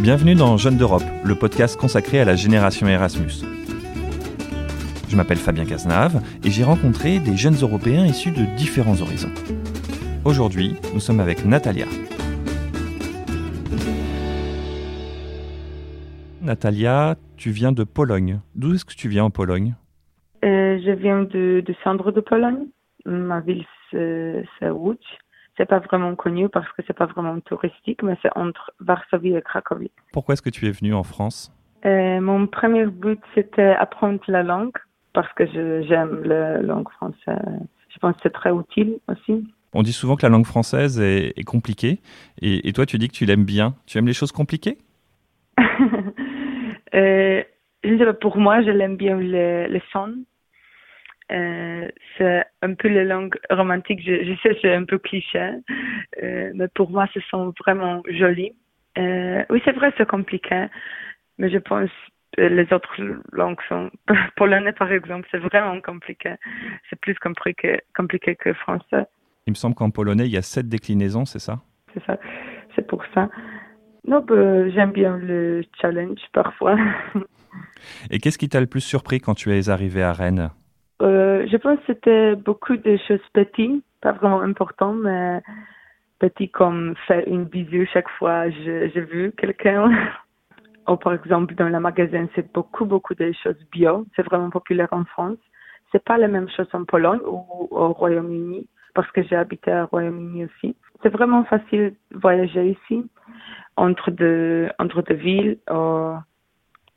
Bienvenue dans Jeunes d'Europe, le podcast consacré à la génération Erasmus. Je m'appelle Fabien Cazenave et j'ai rencontré des jeunes Européens issus de différents horizons. Aujourd'hui, nous sommes avec Natalia. Natalia, tu viens de Pologne. D'où est-ce que tu viens en Pologne? Euh, je viens de, de de Pologne. Ma ville, c'est c'est Łódź. C'est pas vraiment connu parce que c'est pas vraiment touristique, mais c'est entre Varsovie et Cracovie. Pourquoi est-ce que tu es venu en France? Euh, mon premier but, c'était apprendre la langue parce que j'aime la langue française. Je pense que c'est très utile aussi. On dit souvent que la langue française est, est compliquée, et, et toi tu dis que tu l'aimes bien. Tu aimes les choses compliquées? Euh, je sais pas, pour moi, je l'aime bien le, le son. Euh, c'est un peu la langue romantique. Je, je sais, c'est un peu cliché, euh, mais pour moi, ce sont vraiment jolis. Euh, oui, c'est vrai, c'est compliqué, mais je pense que les autres langues sont polonais, par exemple, c'est vraiment compliqué. C'est plus compliqué, compliqué que français. Il me semble qu'en polonais il y a sept déclinaisons, c'est ça? C'est ça. C'est pour ça. Non, bah, j'aime bien le challenge parfois. Et qu'est-ce qui t'a le plus surpris quand tu es arrivé à Rennes? Euh, je pense que c'était beaucoup de choses petites, pas vraiment importantes, mais petites comme faire une bisou chaque fois je- j'ai vu quelqu'un. Ou par exemple, dans le magasin, c'est beaucoup, beaucoup de choses bio. C'est vraiment populaire en France. C'est pas la même chose en Pologne ou au Royaume-Uni, parce que j'ai habité au Royaume-Uni aussi. C'est vraiment facile de voyager ici, entre deux, entre deux villes. euh,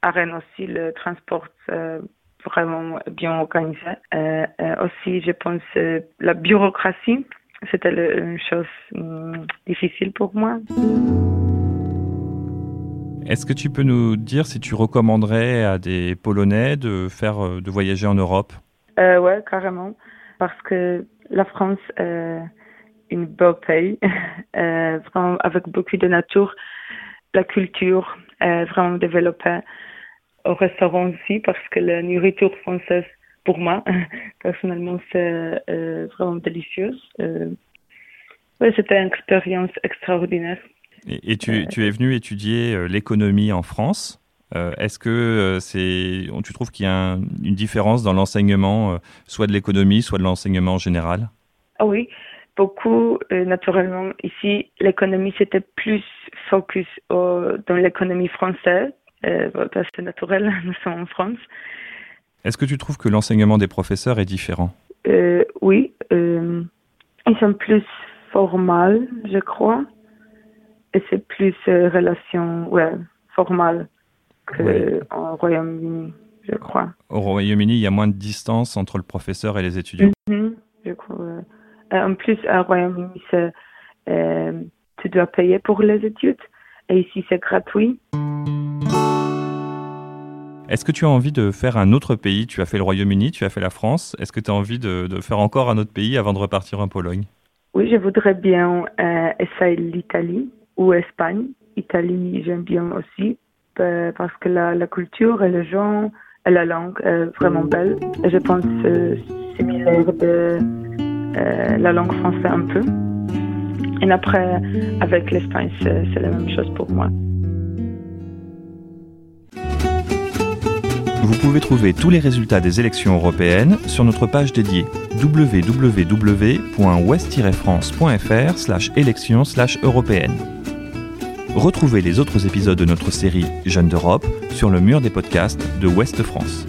à Rennes aussi, le transport, c'est vraiment bien organisé. Euh, euh, aussi, je pense, euh, la bureaucratie, c'était une chose hum, difficile pour moi. Est-ce que tu peux nous dire si tu recommanderais à des Polonais de faire de voyager en Europe? Euh, ouais, carrément. Parce que la France est une beau pays, euh, vraiment avec beaucoup de nature. La culture est vraiment développée au restaurant aussi, parce que la nourriture française, pour moi, personnellement, c'est euh, vraiment délicieuse. Euh, ouais, c'était une expérience extraordinaire. Et, et tu, tu es venu étudier euh, l'économie en France. Euh, Est-ce que euh, c'est, tu trouves qu'il y a un- une différence dans l'enseignement, euh, soit de l'économie, soit de l'enseignement en général? Ah oui, beaucoup, euh, naturellement. Ici, l'économie, c'était plus focus au- dans l'économie française, euh, c'est naturel, nous sommes en France. Est-ce que tu trouves que l'enseignement des professeurs est différent? Euh, oui, euh, ils sont plus formels, je crois. Et c'est plus relation, ouais, formale Ouais. en Royaume-Uni, je crois. Au Royaume-Uni, il y a moins de distance entre le professeur et les étudiants. Mhm, je crois. ouais. En plus, au Royaume-Uni, euh, tu dois payer pour les études. Et ici, c'est gratuit. Est-ce que tu as envie de faire un autre pays? Tu as fait le Royaume-Uni, tu as fait la France. Est-ce que tu as envie de, de faire encore un autre pays avant de repartir en Pologne? Oui, je voudrais bien euh, essayer l'Italie ou Espagne. Italie, j'aime bien aussi euh, parce que la, la culture et les gens et la langue est vraiment belle. Et je pense que c'est similaire de euh, la langue française un peu. Et après, avec l'Espagne, c'est la même chose pour moi. Pouvez trouver tous les résultats des élections européennes sur notre page dédiée www.ouest-france.fr/élections/européennes. Retrouvez les autres épisodes de notre série Jeunes d'Europe sur le mur des podcasts de Ouest France.